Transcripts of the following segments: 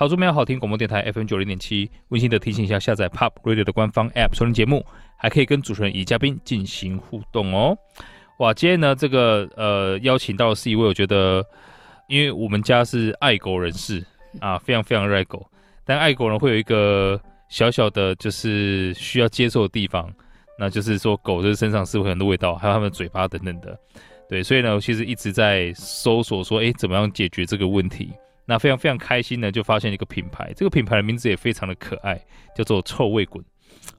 桃竹苗好听广播电台 FM 九零点七，温馨的提醒一下，下载 Pop Radio 的官方 App 收听节目，还可以跟主持人以嘉宾进行互动哦。哇，今天呢，这个呃邀请到的是一位，我觉得，因为我们家是爱狗人士啊，非常非常热爱狗，但爱狗呢会有一个小小的，就是需要接受的地方，那就是说狗的身上是会有很多味道，还有它们嘴巴等等的，对，所以呢，我其实一直在搜索说，哎，怎么样解决这个问题？那非常非常开心呢，就发现一个品牌，这个品牌的名字也非常的可爱，叫做臭味滚。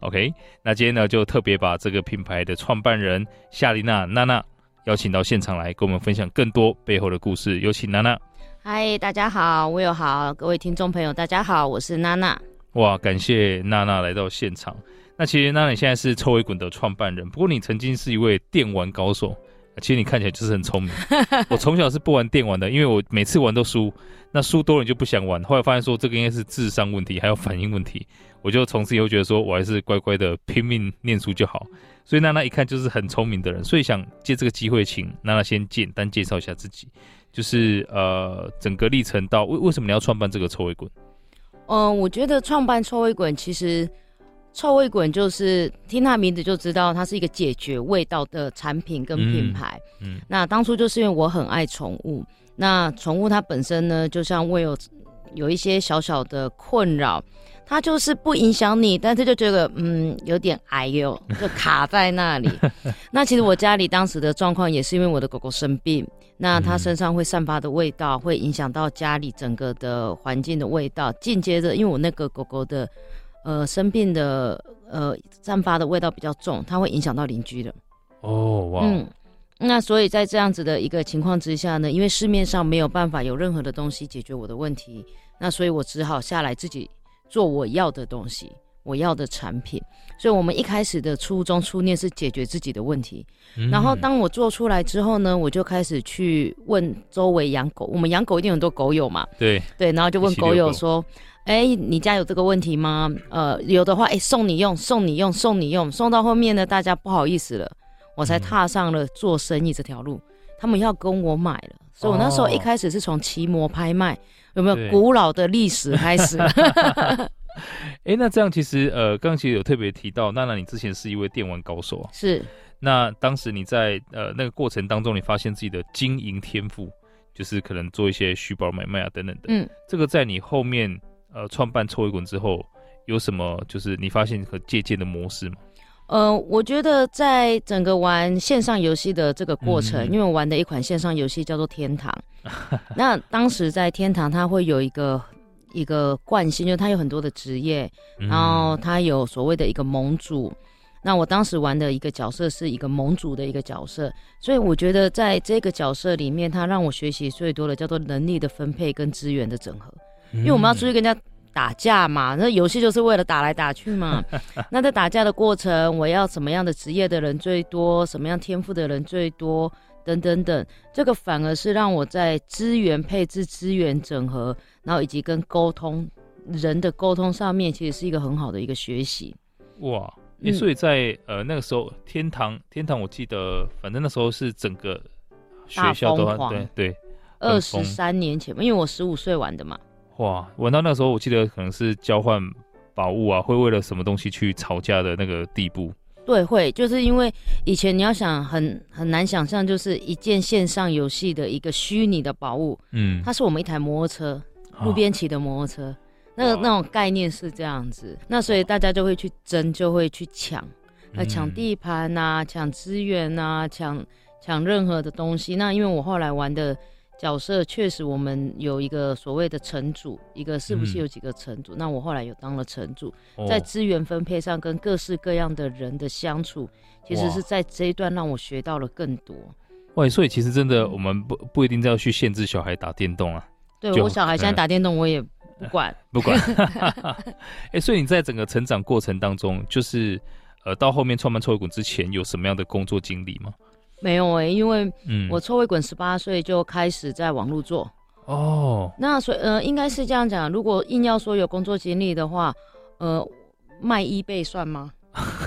OK，那今天呢就特别把这个品牌的创办人夏丽娜娜娜邀请到现场来，跟我们分享更多背后的故事。有请娜娜。嗨，大家好，我有好，各位听众朋友，大家好，我是娜娜。哇，感谢娜娜来到现场。那其实娜娜你现在是臭味滚的创办人，不过你曾经是一位电玩高手。其实你看起来就是很聪明。我从小是不玩电玩的，因为我每次玩都输。那输多了你就不想玩。后来发现说这个应该是智商问题，还有反应问题。我就从此以后觉得说我还是乖乖的拼命念书就好。所以娜娜一看就是很聪明的人，所以想借这个机会请娜娜先简单介绍一下自己，就是呃整个历程到为为什么你要创办这个臭味滚？嗯、我觉得创办臭味滚其实。臭味滚就是听它名字就知道，它是一个解决味道的产品跟品牌。嗯，嗯，那当初就是因为我很爱宠物，那宠物它本身呢，就像我有有一些小小的困扰，它就是不影响你，但是就觉得嗯有点哎呦，就卡在那里。那其实我家里当时的状况也是因为我的狗狗生病，那它身上会散发的味道会影响到家里整个的环境的味道。紧接着，因为我那个狗狗的。呃，生病的呃，散发的味道比较重，它会影响到邻居的。哦，哇。嗯，那所以在这样子的一个情况之下呢，因为市面上没有办法有任何的东西解决我的问题，那所以我只好下来自己做我要的东西，我要的产品。所以我们一开始的初衷初念是解决自己的问题，嗯、然后当我做出来之后呢，我就开始去问周围养狗，我们养狗一定有很多狗友嘛，对对，然后就问狗友说。哎，你家有这个问题吗？呃，有的话，哎，送你用，送你用，送你用，送到后面呢，大家不好意思了，我才踏上了做生意这条路。嗯、他们要跟我买了，所以我那时候一开始是从奇摩拍卖，有没有古老的历史开始？哎，那这样其实，呃，刚刚其实有特别提到，娜娜你之前是一位电玩高手啊，是。那当时你在呃那个过程当中，你发现自己的经营天赋，就是可能做一些虚宝买卖啊等等的，嗯，这个在你后面。呃，创办臭味滚之后，有什么就是你发现和借鉴的模式吗？呃，我觉得在整个玩线上游戏的这个过程，嗯、因为我玩的一款线上游戏叫做天堂。那当时在天堂，它会有一个一个惯性，就是它有很多的职业，然后他有所谓的一个盟主。那我当时玩的一个角色是一个盟主的一个角色，所以我觉得在这个角色里面，他让我学习最多的叫做能力的分配跟资源的整合。因为我们要出去跟人家打架嘛，那游戏就是为了打来打去嘛。那在打架的过程，我要什么样的职业的人最多，什么样天赋的人最多，等等等，这个反而是让我在资源配置、资源整合，然后以及跟沟通人的沟通上面，其实是一个很好的一个学习。哇，欸、所以在呃那个时候，天堂天堂，我记得反正那时候是整个学校都对对，二十三年前嘛，因为我十五岁玩的嘛。哇，玩到那时候，我记得可能是交换宝物啊，会为了什么东西去吵架的那个地步。对，会就是因为以前你要想很很难想象，就是一件线上游戏的一个虚拟的宝物，嗯，它是我们一台摩托车，路边骑的摩托车，哦、那个那种概念是这样子，那所以大家就会去争，就会去抢，呃抢地盘呐，抢资源呐，抢抢任何的东西。那因为我后来玩的。角色确实，我们有一个所谓的城主，一个是不是有几个城主？嗯、那我后来有当了城主，哦、在资源分配上跟各式各样的人的相处，其实是在这一段让我学到了更多。喂，所以其实真的，我们不不一定要去限制小孩打电动啊。对，我小孩现在打电动，我也不管、呃、不管。哎、欸，所以你在整个成长过程当中，就是呃，到后面创办臭味滚之前有什么样的工作经历吗？没有哎、欸，因为我臭味滚十八岁就开始在网络做哦。那所以呃，应该是这样讲，如果硬要说有工作经历的话，呃，卖 eBay 算吗？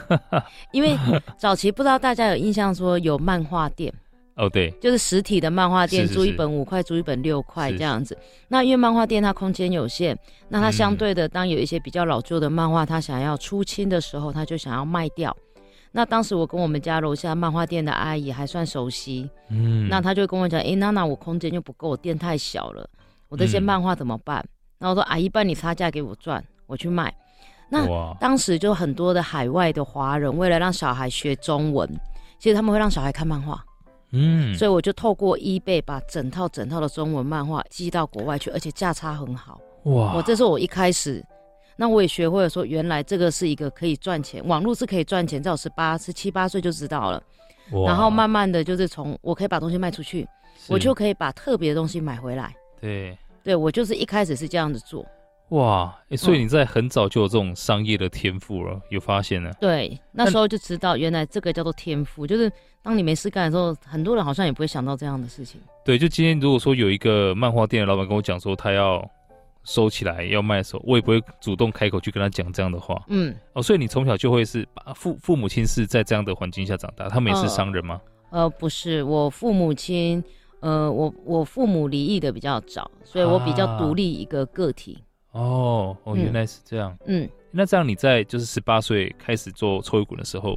因为早期不知道大家有印象说有漫画店。哦，对，就是实体的漫画店，租一本五块，租一本六块是这样子。那因为漫画店它空间有限，那它相对的，嗯、当有一些比较老旧的漫画，它想要出清的时候，它就想要卖掉。那当时我跟我们家楼下漫画店的阿姨还算熟悉，嗯，那她就跟我讲，哎、欸，娜娜，我空间又不够，我店太小了，我这些漫画怎么办？嗯、然后我说，阿姨，帮你差价给我赚，我去卖。那当时就很多的海外的华人，为了让小孩学中文，其实他们会让小孩看漫画。嗯，所以我就透过 eBay 把整套整套的中文漫画寄到国外去，而且价差很好。哇！我这是我一开始，那我也学会了说，原来这个是一个可以赚钱，网络是可以赚钱，在我十八、十七八岁就知道了。然后慢慢的就是从我可以把东西卖出去，我就可以把特别的东西买回来。对，对我就是一开始是这样子做。哇、欸！所以你在很早就有这种商业的天赋了，嗯、有发现呢？对，那时候就知道原来这个叫做天赋，就是当你没事干的时候，很多人好像也不会想到这样的事情。对，就今天如果说有一个漫画店的老板跟我讲说他要收起来要卖的时候，我也不会主动开口去跟他讲这样的话。嗯，哦，所以你从小就会是父父母亲是在这样的环境下长大，他们也是商人吗？呃，呃，不是，我父母亲，呃，我我父母离异的比较早，所以我比较独立一个个体。啊哦哦，原来是这样。嗯，嗯，那这样你在就是十八岁开始做抽油滚的时候，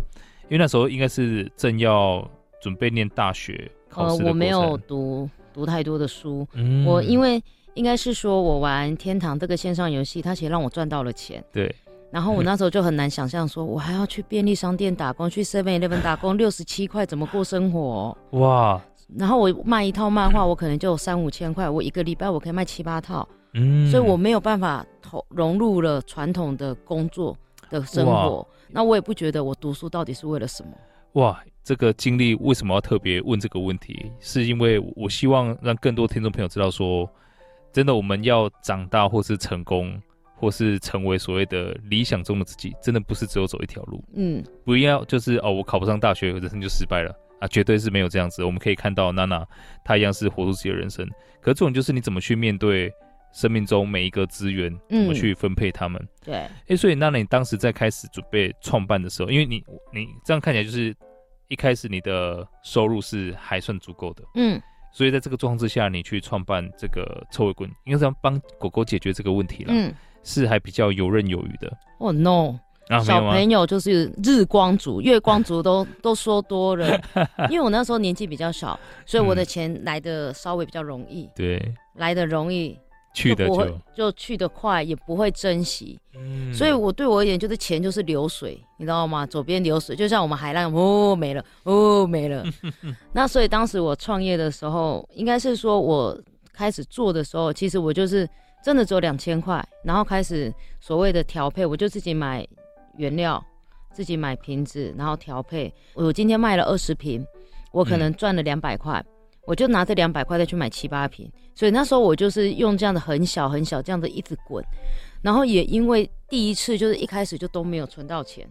因为那时候应该是正要准备念大学考试。呃，我没有读读太多的书。嗯，我因为应该是说我玩天堂这个线上游戏，它其实让我赚到了钱。对。然后我那时候就很难想象，说我还要去便利商店打工，去 Seven Eleven 打工，六十七块怎么过生活？哇！然后我卖一套漫画，我可能就有三五千块，我一个礼拜我可以卖七八套。嗯，所以我没有办法投融入了传统的工作的生活，那我也不觉得我读书到底是为了什么。哇，这个经历为什么要特别问这个问题？是因为我希望让更多听众朋友知道说，说真的，我们要长大或是成功，或是成为所谓的理想中的自己，真的不是只有走一条路。嗯，不要就是哦，我考不上大学，人生就失败了啊，绝对是没有这样子。我们可以看到娜娜，她一样是活出自己的人生。可是这种就是你怎么去面对。生命中每一个资源怎么去分配他们？嗯、对，哎、欸，所以娜娜你当时在开始准备创办的时候，因为你你这样看起来就是一开始你的收入是还算足够的，嗯，所以在这个状况之下，你去创办这个臭味棍，应该是要帮狗狗解决这个问题了，嗯，是还比较游刃有余的。哦、oh, no，啊，小朋友就是日光族、月光族都 都说多了，因为我那时候年纪比较小，所以我的钱来的稍微比较容易，对、嗯，来的容易。去的就，就不会就去的快，也不会珍惜，嗯，所以我对我而言，就是钱就是流水，你知道吗？左边流水，就像我们海浪，哦没了，哦没了。那所以当时我创业的时候，应该是说我开始做的时候，其实我就是真的只有两千块，然后开始所谓的调配，我就自己买原料，自己买瓶子，然后调配。我今天卖了二十瓶，我可能赚了两百块。嗯我就拿这两百块再去买七八瓶，所以那时候我就是用这样的很小很小这样的一直滚，然后也因为第一次就是一开始就都没有存到钱，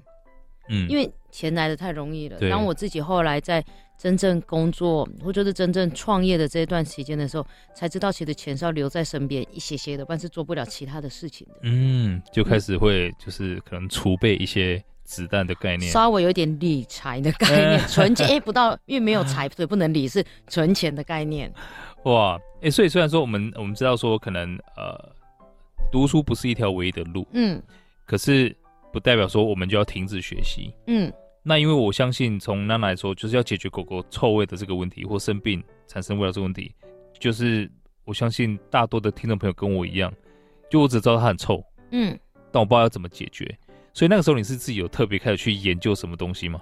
嗯，因为钱来的太容易了。当我自己后来在真正工作或者是真正创业的这一段时间的时候，才知道其实钱是要留在身边一些些的，但是做不了其他的事情的。嗯，就开始会就是可能储备一些。子弹的概念，稍微有点理财的概念，存钱哎、欸，不到，因为没有财，所以不能理，是存钱的概念。哇，哎、欸，所以虽然说我们我们知道说可能呃，读书不是一条唯一的路，嗯，可是不代表说我们就要停止学习，嗯。那因为我相信从那来说，就是要解决狗狗臭味的这个问题，或生病产生味道这个问题，就是我相信大多的听众朋友跟我一样，就我只知道它很臭，嗯，但我不知道要怎么解决。所以那个时候你是自己有特别开始去研究什么东西吗？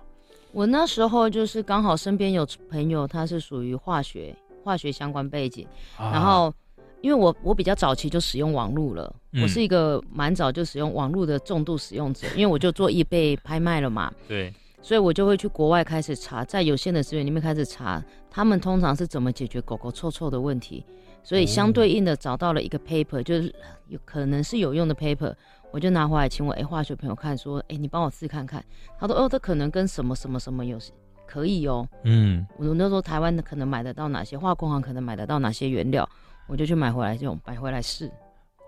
我那时候就是刚好身边有朋友，他是属于化学化学相关背景，啊、然后因为我我比较早期就使用网络了，嗯、我是一个蛮早就使用网络的重度使用者，因为我就做 eBay 拍卖了嘛，对，所以我就会去国外开始查，在有限的资源里面开始查，他们通常是怎么解决狗狗臭臭的问题，所以相对应的找到了一个 paper，就是有可能是有用的 paper。我就拿回来请我哎、欸、化学朋友看，说哎、欸、你帮我试看看。他说哦，这可能跟什么什么什么有可以哦。嗯，我那时候台湾的可能买得到哪些化工行可能买得到哪些原料，我就去买回来这种买回来试。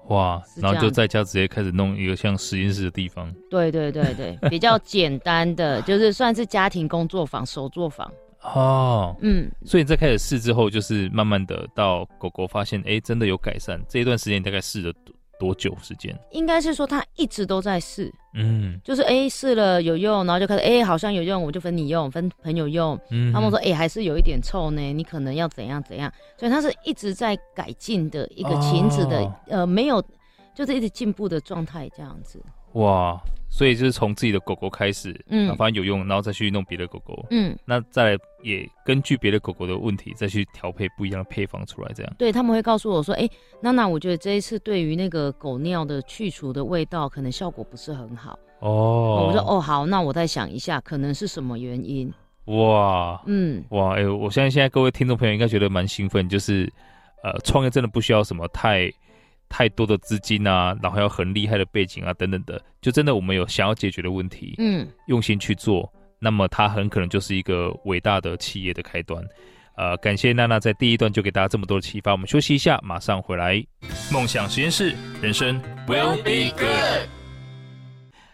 哇，然后就在家直接开始弄一个像实验室的地方。对对对对，比较简单的，就是算是家庭工作坊、手作坊。哦，嗯，所以你在开始试之后，就是慢慢的到狗狗发现，哎，真的有改善。这一段时间大概试了多多久时间？应该是说他一直都在试，嗯，就是哎试了有用，然后就开始哎好像有用，我就分你用，分朋友用。嗯，他们说哎还是有一点臭呢，你可能要怎样怎样。所以他是一直在改进的一个琴子的，哦、呃，没有，就是一直进步的状态这样子。哇。所以就是从自己的狗狗开始，嗯，发现有用，然后再去弄别的狗狗，嗯，那再来也根据别的狗狗的问题再去调配不一样的配方出来，这样。对，他们会告诉我说，哎、欸，娜娜，我觉得这一次对于那个狗尿的去除的味道，可能效果不是很好。哦，我说哦好，那我再想一下，可能是什么原因？哇，嗯，哇，哎、欸，我相信现在各位听众朋友应该觉得蛮兴奋，就是呃，创业真的不需要什么太。太多的资金啊，然后要很厉害的背景啊，等等的，就真的我们有想要解决的问题，嗯，用心去做，那么它很可能就是一个伟大的企业的开端。呃，感谢娜娜在第一段就给大家这么多的启发，我们休息一下，马上回来。梦想实验室，人生 will be good。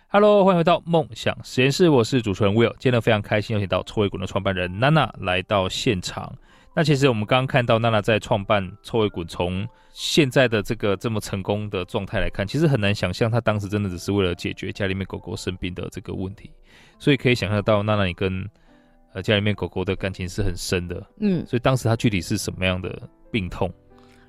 Hello，欢迎回到梦想实验室，我是主持人 Will，今天呢非常开心，邀请到臭味滚的创办人娜娜来到现场。那其实我们刚刚看到娜娜在创办臭味滚，从现在的这个这么成功的状态来看，其实很难想象她当时真的只是为了解决家里面狗狗生病的这个问题。所以可以想象到娜娜你跟呃家里面狗狗的感情是很深的。嗯，所以当时她具体是什么样的病痛？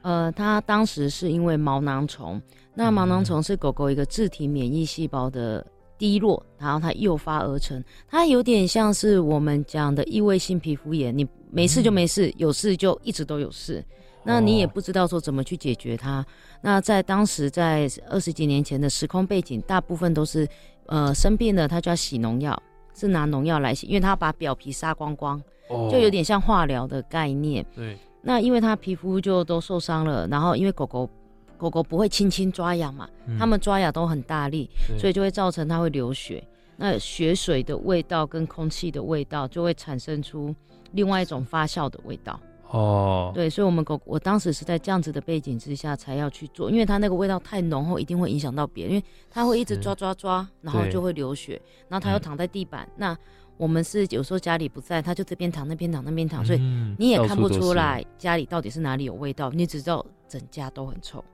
呃，她当时是因为毛囊虫，那毛囊虫是狗狗一个自体免疫细胞的低落，然后它诱发而成，它有点像是我们讲的异位性皮肤炎，你。没事就没事，嗯、有事就一直都有事，那你也不知道说怎么去解决它。哦、那在当时，在二十几年前的时空背景，大部分都是，呃，生病了他就要洗农药，是拿农药来洗，因为他把表皮杀光光，哦、就有点像化疗的概念。对。那因为他皮肤就都受伤了，然后因为狗狗狗狗不会轻轻抓痒嘛，嗯、他们抓痒都很大力，所以就会造成它会流血。那血水的味道跟空气的味道就会产生出。另外一种发酵的味道哦，对，所以，我们狗，我当时是在这样子的背景之下才要去做，因为它那个味道太浓厚，一定会影响到别人，因为它会一直抓抓抓，然后就会流血，然后它又躺在地板。那我们是有时候家里不在，它就这边躺那边躺那边躺，所以你也看不出来家里到底是哪里有味道，你只知道整家都很臭。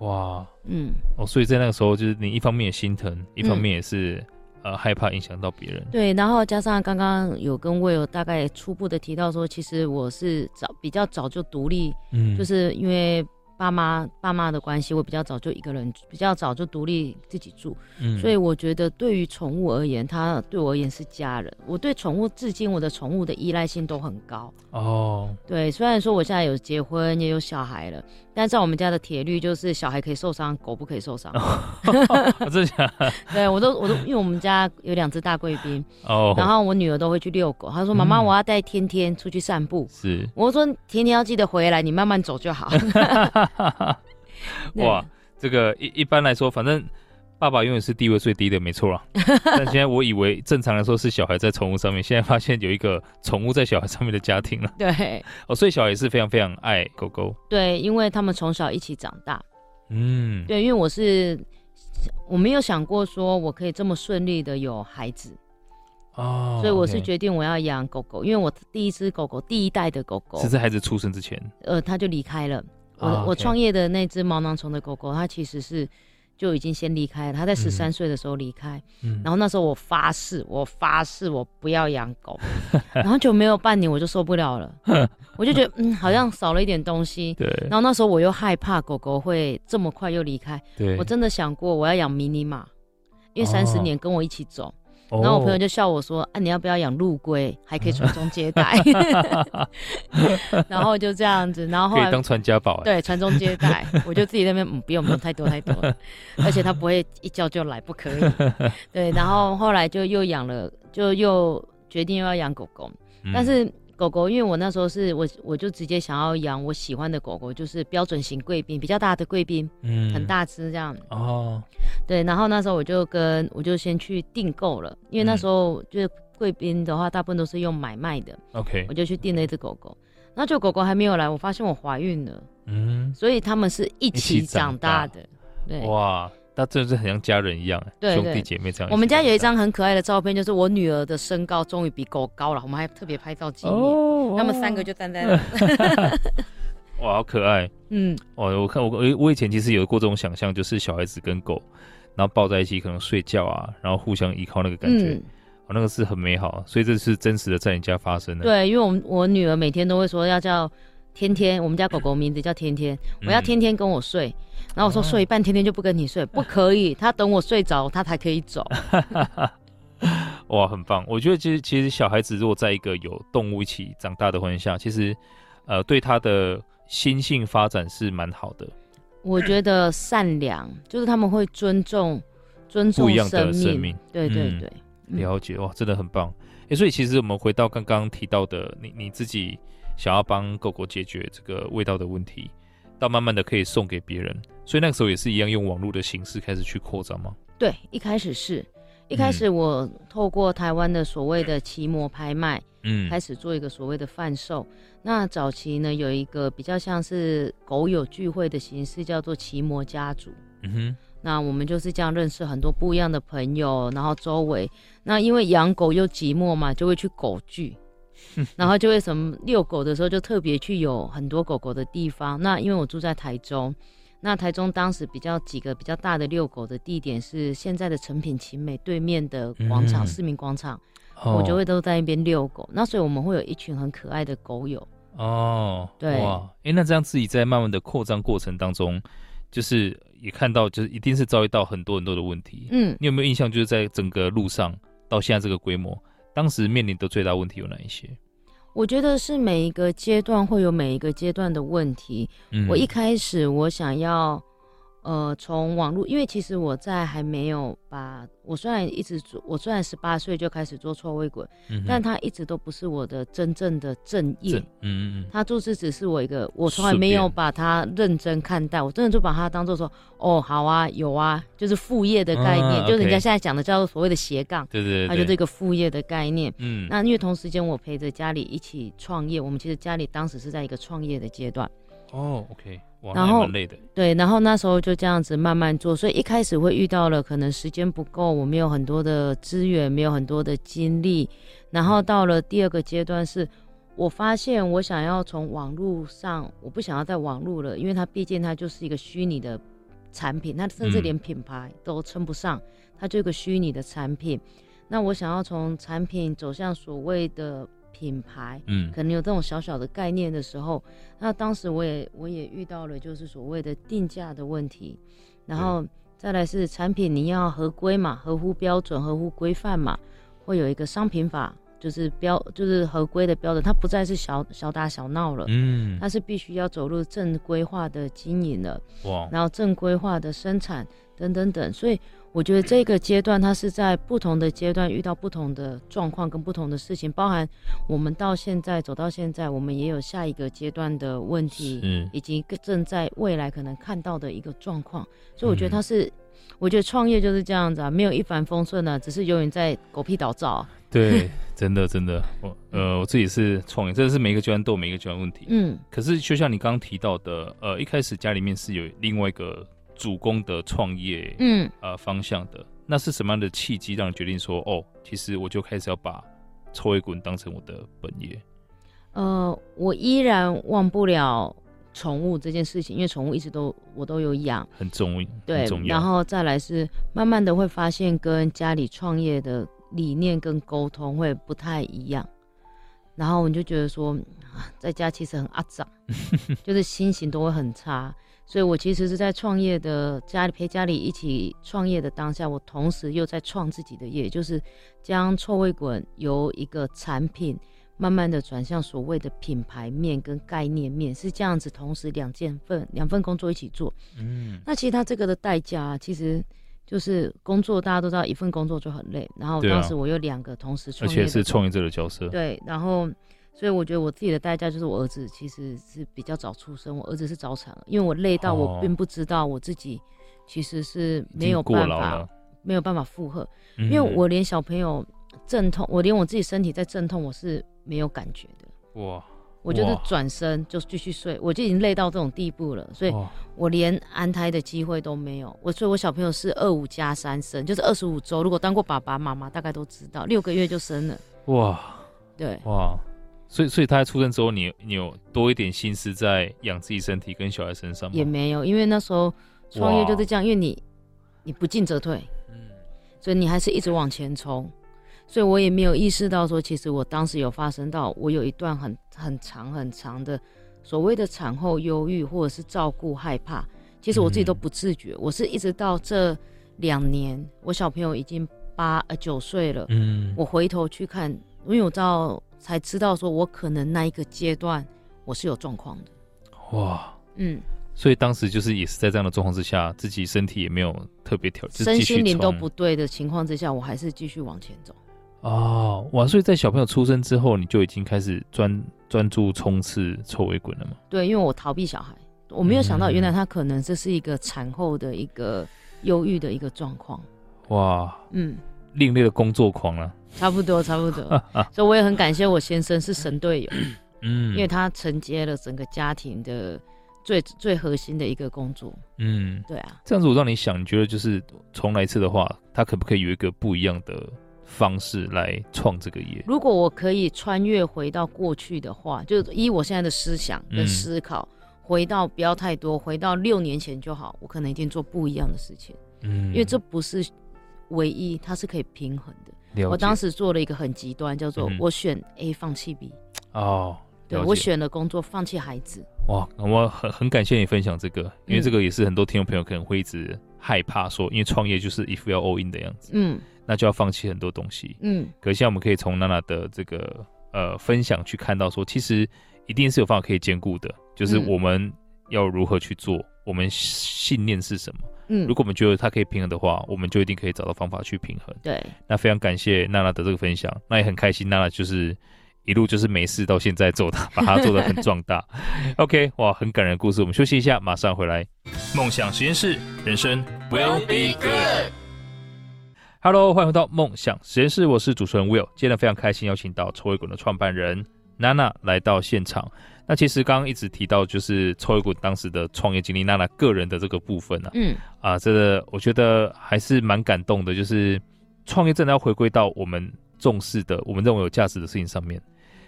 哇，嗯，哦，所以在那个时候，就是你一方面也心疼，一方面也是。呃，害怕影响到别人。对，然后加上刚刚有跟 Will 大概初步的提到说，其实我是早比较早就独立，嗯，就是因为。爸妈爸妈的关系，我比较早就一个人，比较早就独立自己住，嗯，所以我觉得对于宠物而言，它对我而言是家人。我对宠物至今，我的宠物的依赖性都很高。哦，对，虽然说我现在有结婚也有小孩了，但在我们家的铁律就是小孩可以受伤，狗不可以受伤。我真的，对我都我都，因为我们家有两只大贵宾，哦，然后我女儿都会去遛狗，她说妈妈，我要带天天出去散步。是，我说天天要记得回来，你慢慢走就好。哈哈，哇，这个一一般来说，反正爸爸永远是地位最低的，没错啦。但现在我以为正常来说是小孩在宠物上面，现在发现有一个宠物在小孩上面的家庭了。对，哦，所以小孩是非常非常爱狗狗。对，因为他们从小一起长大。嗯，对，因为我是我没有想过说我可以这么顺利的有孩子。哦，所以我是决定我要养狗狗，因为我第一只狗狗，第一代的狗狗是在孩子出生之前，呃，他就离开了。我、oh, okay. 我创业的那只毛囊虫的狗狗，它其实是就已经先离开了。它在十三岁的时候离开，嗯、然后那时候我发誓，我发誓我不要养狗。然后就没有半年，我就受不了了，我就觉得嗯，好像少了一点东西。对。然后那时候我又害怕狗狗会这么快又离开。对。我真的想过我要养迷你马，因为三十年跟我一起走。Oh. 然后我朋友就笑我说：“啊，你要不要养陆龟，还可以传宗接代？” 然后就这样子，然后后来可以当传家宝。对，传宗接代，我就自己在那边嗯，不用不用太多太多了，而且他不会一叫就来，不可以。对，然后后来就又养了，就又决定又要养狗狗，嗯、但是狗狗，因为我那时候是我我就直接想要养我喜欢的狗狗，就是标准型贵宾，比较大的贵宾，嗯，很大只这样。哦，对，然后那时候我就跟我就先去订购了，因为那时候就是贵宾的话，大部分都是用买卖的。OK，我就去订了一只狗狗，那就狗狗还没有来，我发现我怀孕了。嗯，所以他们是一起长大的。对，哇。那真的是很像家人一样，对对，兄弟姐妹这样。我们家有一张很可爱的照片，就是我女儿的身高终于比狗高了，我们还特别拍照纪念。哦，他们三个就站在那。哇，好可爱。嗯，哦，我看我我我以前其实有过这种想象，就是小孩子跟狗，然后抱在一起可能睡觉啊，然后互相依靠那个感觉，嗯、哦，那个是很美好。所以这是真实的在你家发生的。对，因为我们我女儿每天都会说要叫天天，我们家狗狗名字叫天天，我要天天跟我睡。嗯然后我说睡一半，天天就不跟你睡，不可以。他等我睡着，他才可以走。哇，很棒！我觉得其实其实小孩子如果在一个有动物一起长大的环境下，其实呃对他的心性发展是蛮好的。我觉得善良就是他们会尊重尊重不一样的生命。对对对，嗯、了解哇，真的很棒。哎，所以其实我们回到刚刚提到的，你你自己想要帮狗狗解决这个味道的问题。到慢慢的可以送给别人，所以那个时候也是一样用网络的形式开始去扩张吗？对，一开始是，一开始我透过台湾的所谓的奇摩拍卖，嗯，开始做一个所谓的贩售。那早期呢，有一个比较像是狗友聚会的形式，叫做奇摩家族。嗯哼，那我们就是这样认识很多不一样的朋友，然后周围，那因为养狗又寂寞嘛，就会去狗聚。然后就为什么遛狗的时候就特别去有很多狗狗的地方？那因为我住在台中，那台中当时比较几个比较大的遛狗的地点是现在的成品奇美对面的广场，市民广场，我就会都在那边遛狗。那所以我们会有一群很可爱的狗友哦。对哇，哎，那这样自己在慢慢的扩张过程当中，就是也看到，就是一定是遭遇到很多很多的问题。嗯，你有没有印象？就是在整个路上到现在这个规模？当时面临的最大问题有哪一些？我觉得是每一个阶段会有每一个阶段的问题。嗯，我一开始我想要。呃，从网络，因为其实我在还没有把，我虽然一直做，我虽然十八岁就开始做臭味滚，嗯、但他一直都不是我的真正的正业。嗯嗯，他就是只是我一个，我从来没有把它认真看待，我真的就把它当做说，哦，好啊，有啊，就是副业的概念，啊、就人家现在讲的叫做所谓的斜杠，对，对对，它就是一个副业的概念。嗯，那因为同时间我陪着家里一起创业，我们其实家里当时是在一个创业的阶段。哦，OK。然后对，然后那时候就这样子慢慢做，所以一开始会遇到了可能时间不够，我没有很多的资源，没有很多的精力。然后到了第二个阶段是，我发现我想要从网络上，我不想要在网络了，因为它毕竟它就是一个虚拟的产品，它甚至连品牌都称不上，它就一个虚拟的产品。那我想要从产品走向所谓的。品牌，嗯，可能有这种小小的概念的时候，那当时我也我也遇到了，就是所谓的定价的问题，然后再来是产品你要合规嘛，合乎标准，合乎规范嘛，会有一个商品法，就是标就是合规的标准，它不再是小小打小闹了，嗯，它是必须要走入正规化的经营了，哇，然后正规化的生产等等等，所以。我觉得这个阶段，它是在不同的阶段遇到不同的状况跟不同的事情，包含我们到现在走到现在，我们也有下一个阶段的问题，是以及正在未来可能看到的一个状况。所以我觉得它是，嗯、我觉得创业就是这样子啊，没有一帆风顺的、啊，只是永远在狗屁倒灶、啊。对，真的真的，我呃我自己是创业，真的是每一个阶段都有每一个阶段问题。嗯，可是就像你刚刚提到的，呃，一开始家里面是有另外一个。主攻的创业，嗯，呃，方向的，那是什么样的契机让你决定说，哦，其实我就开始要把臭味滚当成我的本业？呃，我依然忘不了宠物这件事情，因为宠物一直都我都有养，很重要，对，很重要。然后再来是慢慢的会发现跟家里创业的理念跟沟通会不太一样，然后我就觉得说，在家其实很阿杂，就是心情都会很差。所以，我其实是在创业的家里陪家里一起创业的当下，我同时又在创自己的业，就是将臭味滚由一个产品慢慢的转向所谓的品牌面跟概念面，是这样子，同时两件份两份工作一起做。嗯，那其实它这个的代价，其实就是工作，大家都知道，一份工作就很累。然后当时我有两个同时创业，而且是创业者的角色。对，然后。所以我觉得我自己的代价就是我儿子其实是比较早出生，我儿子是早产，因为我累到我并不知道我自己其实是没有办法没有办法负荷，因为我连小朋友阵痛，我连我自己身体在阵痛，我是没有感觉的。哇。我就是转身就继续睡，我就已经累到这种地步了，所以我连安胎的机会都没有。我所以，我小朋友是二五加三生，就是二十五周。如果当过爸爸妈妈，大概都知道，六个月就生了。哇，对，哇，所以，所以他在出生之后，你你有多一点心思在养自己身体跟小孩身上吗？也没有，因为那时候创业就是这样，因为你你不进则退，嗯，所以你还是一直往前冲。所以我也没有意识到说，其实我当时有发生到，我有一段很很长很长的所谓的产后忧郁或者是照顾害怕，其实我自己都不自觉。嗯、我是一直到这两年，我小朋友已经八呃九岁了，嗯，我回头去看，因为我知道才知道说，我可能那一个阶段我是有状况的。哇，嗯，所以当时就是也是在这样的状况之下，自己身体也没有特别调，身心灵都不对的情况之下，我还是继续往前走。哦，哇！所以在小朋友出生之后，你就已经开始专专注冲刺臭尾滚了吗？对，因为我逃避小孩，我没有想到原来他可能这是一个产后的一个忧郁的一个状况。哇，嗯，另类的工作狂啊，差不多，差不多。所以我也很感谢我先生是神队友，嗯，因为他承接了整个家庭的最最核心的一个工作。嗯，对啊。这样子我让你想，你觉得就是重来一次的话，他可不可以有一个不一样的？方式来创这个业。如果我可以穿越回到过去的话，就依我现在的思想跟思考，嗯、回到不要太多，回到六年前就好，我可能一定做不一样的事情。嗯，因为这不是唯一，它是可以平衡的。我当时做了一个很极端，叫做我选 A 放弃 B。哦，对，我选了工作，放弃孩子。哇，我很很感谢你分享这个，因为这个也是很多听众朋友可能会一直害怕说，因为创业就是一副要 all in 的样子。嗯。那就要放弃很多东西，嗯，可是现在我们可以从娜娜的这个呃分享去看到说，其实一定是有方法可以兼顾的，就是我们要如何去做，我们信念是什么，嗯，如果我们觉得它可以平衡的话，我们就一定可以找到方法去平衡。对，那非常感谢娜娜的这个分享，那也很开心，娜娜就是一路就是没事到现在做的，把它做得很壮大。OK，哇，很感人的故事，我们休息一下，马上回来。梦想实验室，人生 will be good。Hello，欢迎回到梦想实验室，我是主持人 Will。今天非常开心邀请到臭味滚的创办人娜娜来到现场。那其实刚刚一直提到就是抽一股当时的创业经历，娜娜个人的这个部分呢、啊，嗯，啊，这个我觉得还是蛮感动的。就是创业真的要回归到我们重视的、我们认为有价值的事情上面。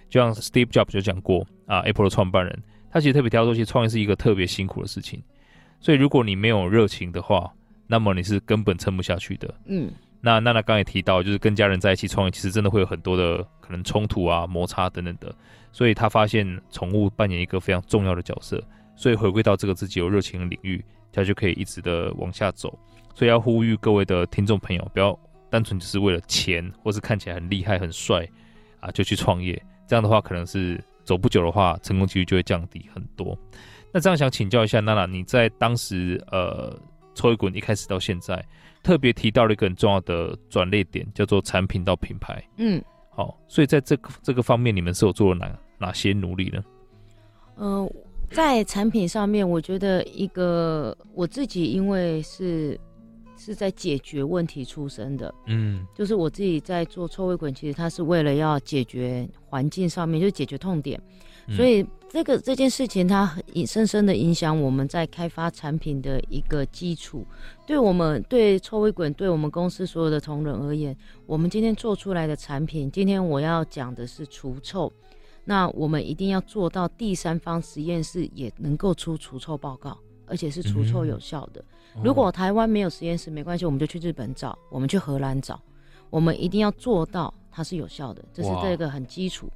就像 Steve Jobs 就讲过啊，Apple 的创办人，他其实特别提到说，其实创业是一个特别辛苦的事情。所以如果你没有热情的话，那么你是根本撑不下去的。嗯。那娜娜刚也提到，就是跟家人在一起创业，其实真的会有很多的可能冲突啊、摩擦等等的。所以他发现宠物扮演一个非常重要的角色，所以回归到这个自己有热情的领域，他就可以一直的往下走。所以要呼吁各位的听众朋友，不要单纯只是为了钱，或是看起来很厉害、很帅啊就去创业。这样的话，可能是走不久的话，成功几率就会降低很多。那这样想请教一下娜娜，你在当时呃抽一滚一开始到现在。特别提到了一个很重要的转捩点，叫做产品到品牌。嗯，好，所以在这个这个方面，你们是有做了哪哪些努力呢？嗯、呃，在产品上面，我觉得一个我自己因为是是在解决问题出身的，嗯，就是我自己在做臭味滚，其实它是为了要解决环境上面，就是解决痛点。所以这个这件事情，它很深深的影响我们在开发产品的一个基础。对我们对臭味滚，对我们公司所有的同仁而言，我们今天做出来的产品，今天我要讲的是除臭。那我们一定要做到第三方实验室也能够出除臭报告，而且是除臭有效的。嗯、如果台湾没有实验室，没关系，我们就去日本找，我们去荷兰找，我们一定要做到它是有效的，这是这个很基础。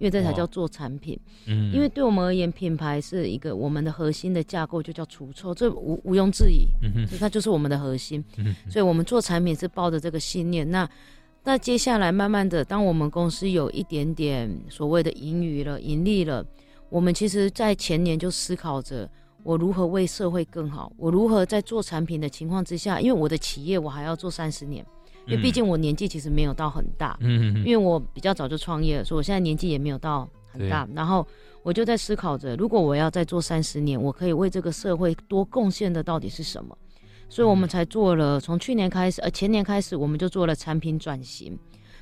因为这才叫做产品，嗯，因为对我们而言，品牌是一个我们的核心的架构，就叫除臭，这毋毋庸置疑，嗯哼，所以它就是我们的核心，嗯，所以我们做产品是抱着这个信念。那那接下来慢慢的，当我们公司有一点点所谓的盈余了、盈利了，我们其实在前年就思考着，我如何为社会更好，我如何在做产品的情况之下，因为我的企业我还要做三十年。因为毕竟我年纪其实没有到很大，嗯，因为我比较早就创业了，所以我现在年纪也没有到很很大。然后我就在思考着，如果我要再做三十年，我可以为这个社会多贡献的到底是什么？所以我们才做了，从去年开始，呃，前年开始，我们就做了产品转型。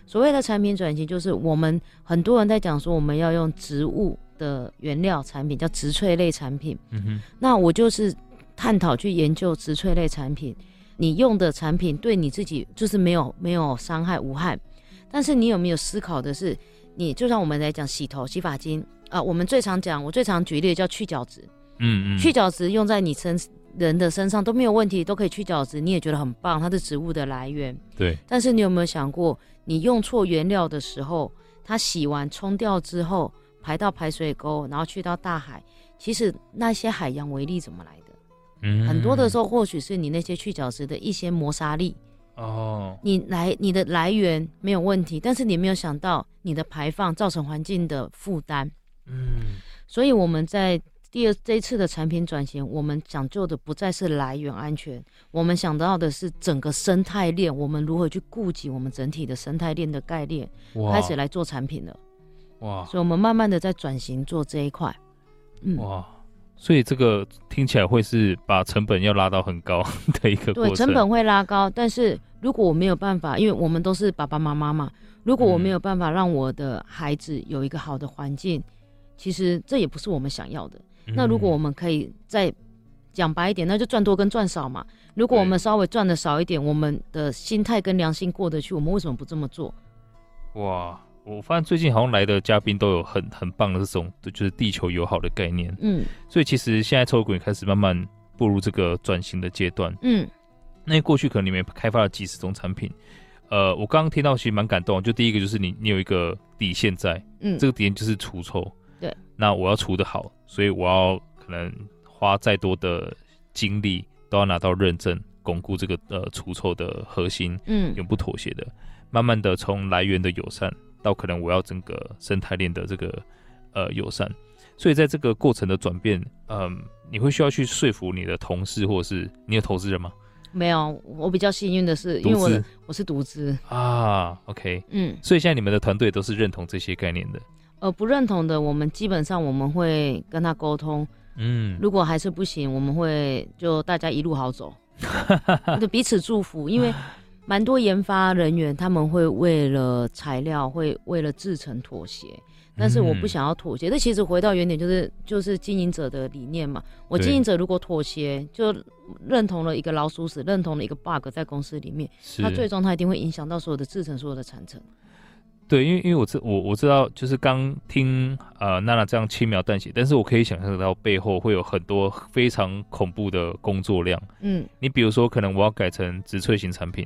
所谓的产品转型，就是我们很多人在讲说，我们要用植物的原料产品，叫植萃类产品。嗯哼。那我就是探讨去研究植萃类产品，你用的产品对你自己就是没有没有伤害无害，但是你有没有思考的是，你就像我们来讲洗头洗发精啊，我们最常讲，我最常举例叫去角质。嗯嗯。去角质用在你身。人的身上都没有问题，都可以去角质，你也觉得很棒，它是植物的来源。对。但是你有没有想过，你用错原料的时候，它洗完冲掉之后，排到排水沟，然后去到大海，其实那些海洋微粒怎么来的？嗯。很多的时候，或许是你那些去角质的一些磨砂力。哦。你来，你的来源没有问题，但是你没有想到你的排放造成环境的负担。嗯。所以我们在。第二，这一次的产品转型，我们讲究的不再是来源安全，我们想到的是整个生态链，我们如何去顾及我们整体的生态链的概念，开始来做产品了。哇！所以，我们慢慢的在转型做这一块。嗯，哇！所以这个听起来会是把成本要拉到很高 的一个过程。对，成本会拉高，但是如果我没有办法，因为我们都是爸爸妈妈嘛，如果我没有办法让我的孩子有一个好的环境，其实这也不是我们想要的。那如果我们可以再讲白一点，那就赚多跟赚少嘛。如果我们稍微赚的少一点，我们的心态跟良心过得去，我们为什么不这么做？哇，我发现最近好像来的嘉宾都有很很棒的这种，就是地球友好的概念。嗯，所以其实现在抽滚也开始慢慢步入这个转型的阶段。嗯，那过去可能你们开发了几十种产品，呃，我刚刚听到其实蛮感动。就第一个就是你你有一个底线在，嗯，这个底线就是除臭。对，那我要除得好，所以我要可能花再多的精力，都要拿到认证，巩固这个呃除臭的核心，嗯，永不妥协的。慢慢的从来源的友善，到可能我要整个生态链的这个呃友善，所以在这个过程的转变，嗯、呃，你会需要去说服你的同事，或者是你的投资人吗？没有，我比较幸运的是，因为我我是独资啊，OK，嗯，所以现在你们的团队都是认同这些概念的。呃，不认同的，我们基本上我们会跟他沟通。嗯，如果还是不行，我们会就大家一路好走，就彼此祝福。因为蛮多研发人员他们会为了材料，会为了制成妥协，但是我不想要妥协。这其实回到原点，就是就是经营者的理念嘛。我经营者如果妥协，就认同了一个老鼠屎，认同了一个 bug 在公司里面，他最终他一定会影响到所有的制成，所有的产程。对，因为因为我知我我知道，就是刚听呃娜娜这样轻描淡写，但是我可以想象到背后会有很多非常恐怖的工作量。嗯，你比如说，可能我要改成植萃型产品，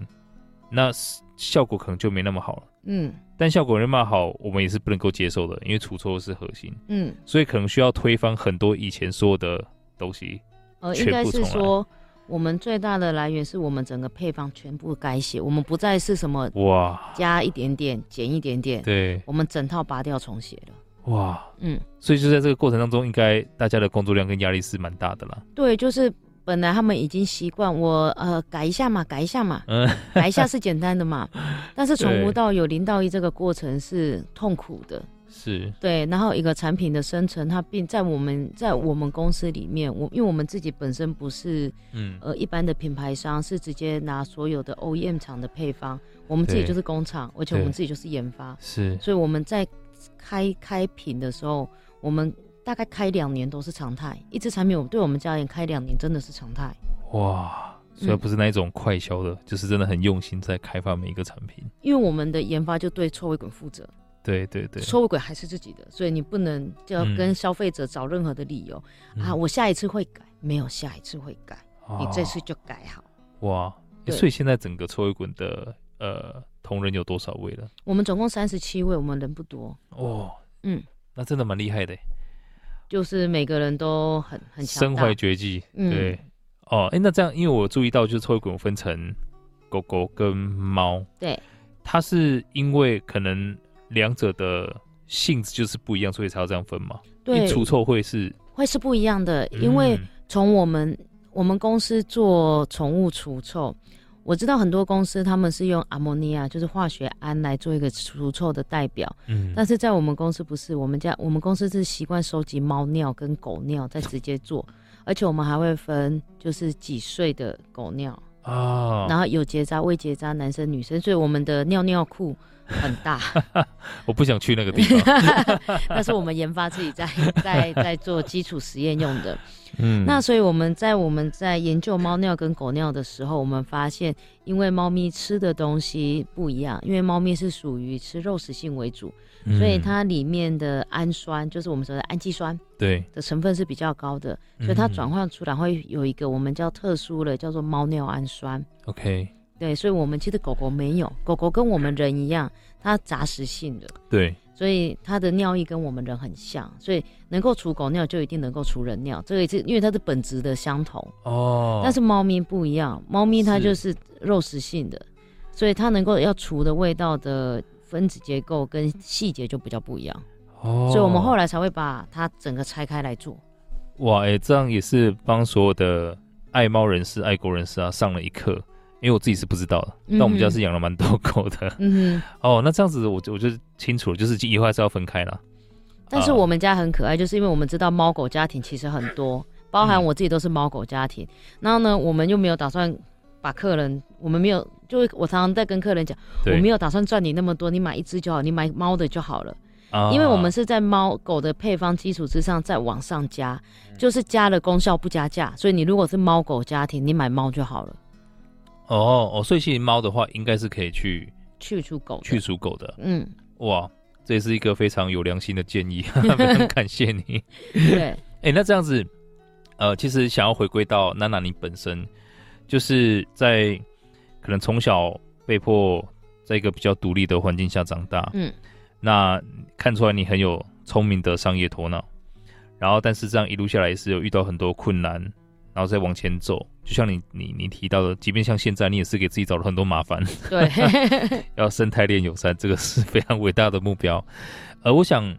那效果可能就没那么好了。嗯，但效果没那么好，我们也是不能够接受的，因为除臭是核心。嗯，所以可能需要推翻很多以前说的东西。呃，应该是说。我们最大的来源是我们整个配方全部改写，我们不再是什么哇加一点点减一点点，对，我们整套拔掉重写了。哇，嗯，所以就在这个过程当中，应该大家的工作量跟压力是蛮大的啦。对，就是本来他们已经习惯我呃改一下嘛，改一下嘛，嗯，改一下是简单的嘛，但是从无到有零到一这个过程是痛苦的。是对，然后一个产品的生成，它并在我们在我们公司里面，我因为我们自己本身不是嗯呃一般的品牌商，是直接拿所有的 OEM 厂的配方，我们自己就是工厂，而且我们自己就是研发，是，所以我们在开开品的时候，我们大概开两年都是常态，一支产品我们对我们家人开两年真的是常态。哇，所以不是那一种快销的，嗯，就是真的很用心在开发每一个产品，因为我们的研发就对臭味滚负责。对对对，臭味鬼还是自己的，所以你不能就要跟消费者找任何的理由、嗯、啊！我下一次会改，没有下一次会改，哦、你这次就改好。哇！所以现在整个臭尾滚的呃同仁有多少位了？我们总共三十七位，我们人不多。哦，嗯，那真的蛮厉害的。就是每个人都很很身怀绝技。对，嗯、哦，哎，那这样，因为我注意到，就是臭尾滚分成狗狗跟猫。对，它是因为可能。两者的性质就是不一样，所以才要这样分嘛。对，除臭会是会是不一样的，因为从我们、嗯、我们公司做宠物除臭，我知道很多公司他们是用阿摩尼亚，就是化学胺来做一个除臭的代表。嗯，但是在我们公司不是，我们家我们公司是习惯收集猫尿跟狗尿再直接做，而且我们还会分就是几岁的狗尿啊，然后有结扎未结扎，男生女生，所以我们的尿尿裤。很大，我不想去那个地方。那是我们研发自己在 在在做基础实验用的。嗯，那所以我们在我们在研究猫尿跟狗尿的时候，我们发现，因为猫咪吃的东西不一样，因为猫咪是属于吃肉食性为主，嗯，所以它里面的氨酸，就是我们说的氨基酸，对的成分是比较高的，所以它转换出来会有一个我们叫特殊的叫做猫尿氨酸。OK。对，所以，我们其实狗狗没有，狗狗跟我们人一样，它杂食性的。对，所以它的尿液跟我们人很像，所以能够除狗尿就一定能够除人尿，这个也是因为它的本质的相同。哦。但是猫咪不一样，猫咪它就是肉食性的，所以它能够要除的味道的分子结构跟细节就比较不一样。哦。所以我们后来才会把它整个拆开来做。哇，哎，这样也是帮所有的爱猫人士、爱狗人士啊上了一课。因为我自己是不知道的，嗯、但我们家是养了蛮多狗的。嗯 哦，那这样子我就我就清楚了，就是以后还是要分开了。但是我们家很可爱，就是因为我们知道猫狗家庭其实很多，包含我自己都是猫狗家庭。嗯、然后呢，我们又没有打算把客人，我们没有，就我常常在跟客人讲，我没有打算赚你那么多，你买一只就好，你买猫的就好了。啊、因为我们是在猫狗的配方基础之上再往上加，就是加了功效不加价，所以你如果是猫狗家庭，你买猫就好了。哦哦，所以其实猫的话，应该是可以去去除狗去除狗的。嗯，哇，这也是一个非常有良心的建议，非常感谢你。对，哎、欸，那这样子，呃，其实想要回归到娜娜你本身，就是在可能从小被迫在一个比较独立的环境下长大，嗯，那看出来你很有聪明的商业头脑，然后但是这样一路下来也是有遇到很多困难。然后再往前走，就像你你你提到的，即便像现在，你也是给自己找了很多麻烦。对，要生态链友善，这个是非常伟大的目标。而我想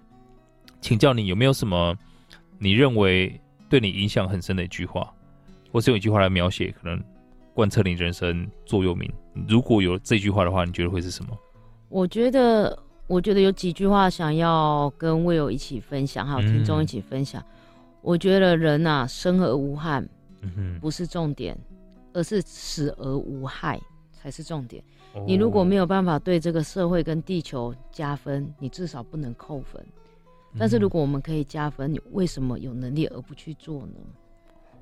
请教你，有没有什么你认为对你影响很深的一句话，或是用一句话来描写，可能贯彻你人生座右铭？如果有这句话的话，你觉得会是什么？我觉得，我觉得有几句话想要跟 Will 一起分享，还有听众一起分享。嗯、我觉得人啊，生而无憾。不是重点，而是死而无害才是重点。Oh. 你如果没有办法对这个社会跟地球加分，你至少不能扣分。但是如果我们可以加分，你为什么有能力而不去做呢？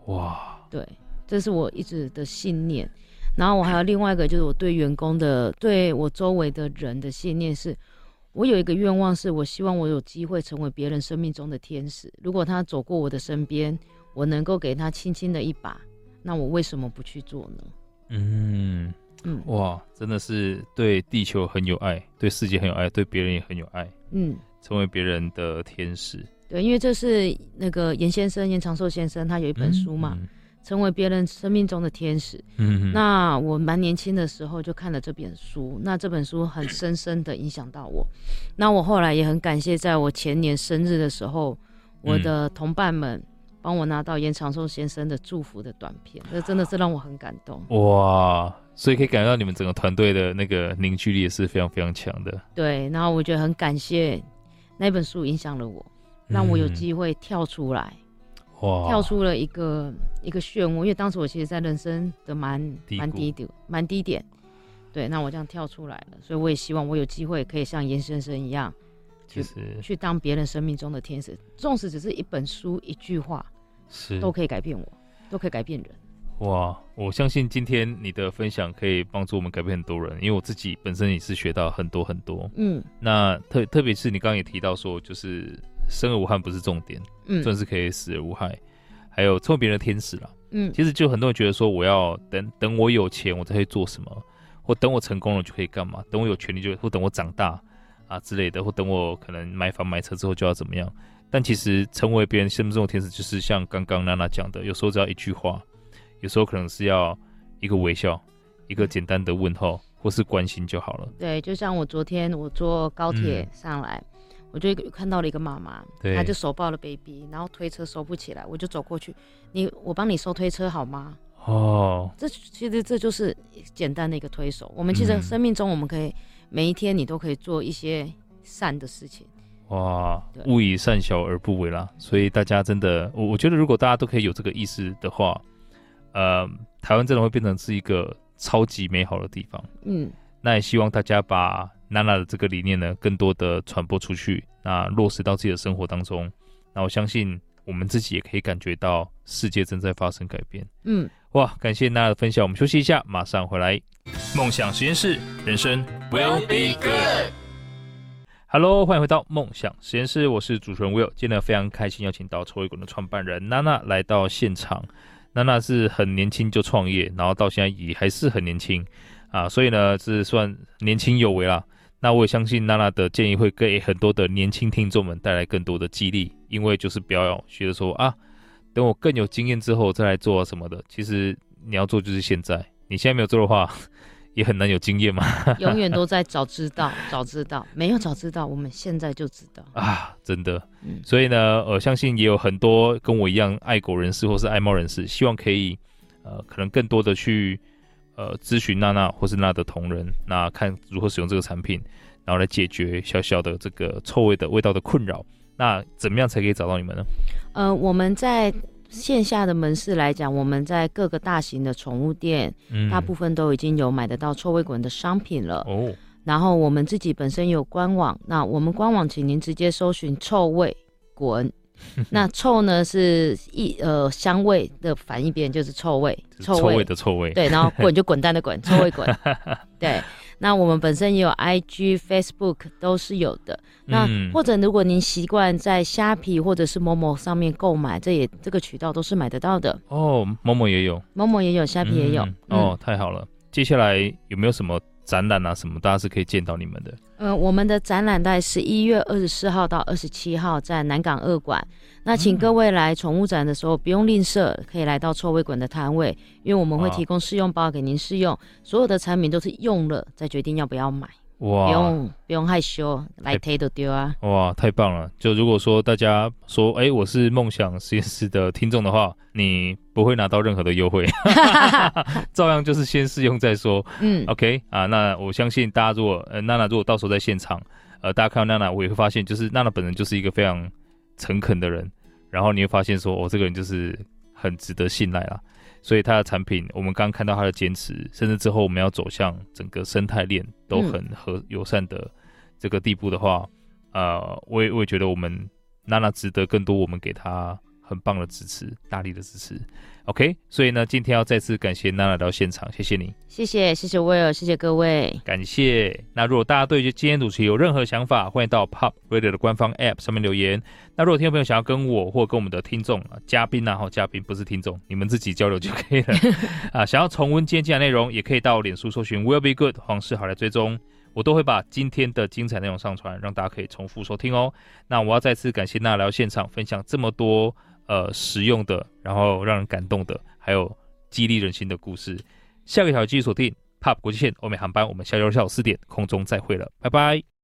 哇对，这是我一直的信念。然后我还有另外一个，就是我对员工的，对我周围的人的信念是，我有一个愿望，是我希望我有机会成为别人生命中的天使。如果他走过我的身边。我能够给他轻轻的一把，那我为什么不去做呢？嗯嗯，哇，真的是对地球很有爱，对世界很有爱，对别人也很有爱。嗯，成为别人的天使。对，因为这是那个严先生，严长寿先生，他有一本书嘛，嗯嗯、成为别人生命中的天使。嗯，那我蛮年轻的时候就看了这本书，那这本书很深深的影响到我。那我后来也很感谢，在我前年生日的时候，我的同伴们。帮我拿到严长寿先生的祝福的短片，这真的是让我很感动。哇，所以可以感觉到你们整个团队的那个凝聚力也是非常非常强的。对，然后我觉得很感谢那本书影响了我，让我有机会跳出来，跳出了一个一个漩涡。因为当时我其实，在人生的蛮蛮低的蛮低点，对，那我这样跳出来了，所以我也希望我有机会可以像严先生一样。去去当别人生命中的天使，纵使只是一本书、一句话，是都可以改变我，都可以改变人。哇，我相信今天你的分享可以帮助我们改变很多人，因为我自己本身也是学到很多很多。嗯，那特特别是你刚刚也提到说，就是生而无憾不是重点，嗯，算是可以死而无害，还有成为别人的天使了。嗯，其实就很多人觉得说，我要等等我有钱，我才会做什么，或等我成功了就可以干嘛，等我有权利就，或等我长大。啊之类的，或等我可能买房买车之后就要怎么样？但其实成为别人心目中的天使，就是像刚刚娜娜讲的，有时候只要一句话，有时候可能是要一个微笑，一个简单的问候，或是关心就好了。对，就像我昨天我坐高铁上来，嗯、我就看到了一个妈妈，她就手抱了 baby，然后推车收不起来，我就走过去，你我帮你收推车好吗？哦，这其实这就是简单的一个推手。我们其实生命中，我们可以、嗯、每一天你都可以做一些善的事情。哇，勿以善小而不为啦。所以大家真的，我我觉得如果大家都可以有这个意识的话，呃，台湾真的会变成是一个超级美好的地方。嗯，那也希望大家把娜娜的这个理念呢，更多的传播出去，那落实到自己的生活当中。那我相信我们自己也可以感觉到世界正在发生改变。嗯，哇，感谢娜娜的分享，我们休息一下，马上回来。梦想实验室，人生 will be good。Hello，欢迎回到梦想实验室，我是主持人 Will。今天呢，非常开心邀请到臭味滚的创办人娜娜来到现场。娜娜是很年轻就创业，然后到现在也还是很年轻啊，所以呢是算年轻有为啦。那我也相信娜娜的建议会给很多的年轻听众们带来更多的激励，因为就是不要学着说啊，等我更有经验之后再来做什么的。其实你要做就是现在，你现在没有做的话。也很难有经验嘛，永远都在早知道，早知道没有早知道，我们现在就知道 啊，真的。嗯，所以呢，呃，相信也有很多跟我一样爱狗人士或是爱猫人士，希望可以呃，可能更多的去呃咨询娜娜或是娜娜的同仁，那看如何使用这个产品，然后来解决小小的这个臭味的味道的困扰。那怎么样才可以找到你们呢？呃，我们在。线下的门市来讲，我们在各个大型的宠物店，嗯，大部分都已经有买得到臭味滚的商品了。哦，然后我们自己本身有官网，那我们官网请您直接搜寻“臭味滚”，那臭呢是一呃香味的反义词，就是臭味，臭味，的臭味。对，然后滚 就滚蛋的滚，臭味滚。对。那我们本身也有 IG、Facebook 都是有的。那或者如果您习惯在虾皮或者是某某上面购买，这也这个渠道都是买得到的。哦，某某也有，某某也有，虾皮也有。嗯嗯、哦，太好了。接下来有没有什么展览啊？什么大家是可以见到你们的？呃，我们的展览在十一月二十四号到二十七号在南港二馆。那请各位来宠物展的时候不用吝啬，可以来到臭味馆的摊位，因为我们会提供试用包给您试用，所有的产品都是用了再决定要不要买。哇，不用不用害羞，来推都丢啊！哇，太棒了！就如果说大家说，哎、欸，我是梦想实验室的听众的话，你不会拿到任何的优惠，照样就是先试用再说。嗯，OK 啊，那我相信大家如果呃娜娜如果到时候在现场，呃，大家看到娜娜，我也会发现，就是娜娜本人就是一个非常诚恳的人，然后你会发现说，哦，这个人就是很值得信赖啦。所以它的产品，我们刚刚看到它的坚持，甚至之后我们要走向整个生态链都很和友善的这个地步的话，嗯、呃，我也我也觉得我们娜娜值得更多，我们给她很棒的支持，大力的支持。OK，所以呢，今天要再次感谢娜娜来到现场，谢谢你，谢谢谢谢 Will，谢谢各位，感谢。那如果大家对于今天主题有任何想法，欢迎到 Pop Radio 的官方 App 上面留言。那如果听众朋友想要跟我或跟我们的听众嘉宾啊，好嘉宾不是听众，你们自己交流就可以了 啊。想要重温今天精彩内容，也可以到脸书搜寻 Will Be Good 黄世豪来追踪，我都会把今天的精彩内容上传，让大家可以重复收听哦。那我要再次感谢娜娜来到现场分享这么多。呃，实用的，然后让人感动的，还有激励人心的故事。下个小时继续锁定 POP 国际线欧美航班，我们下周下午四点空中再会了，拜拜。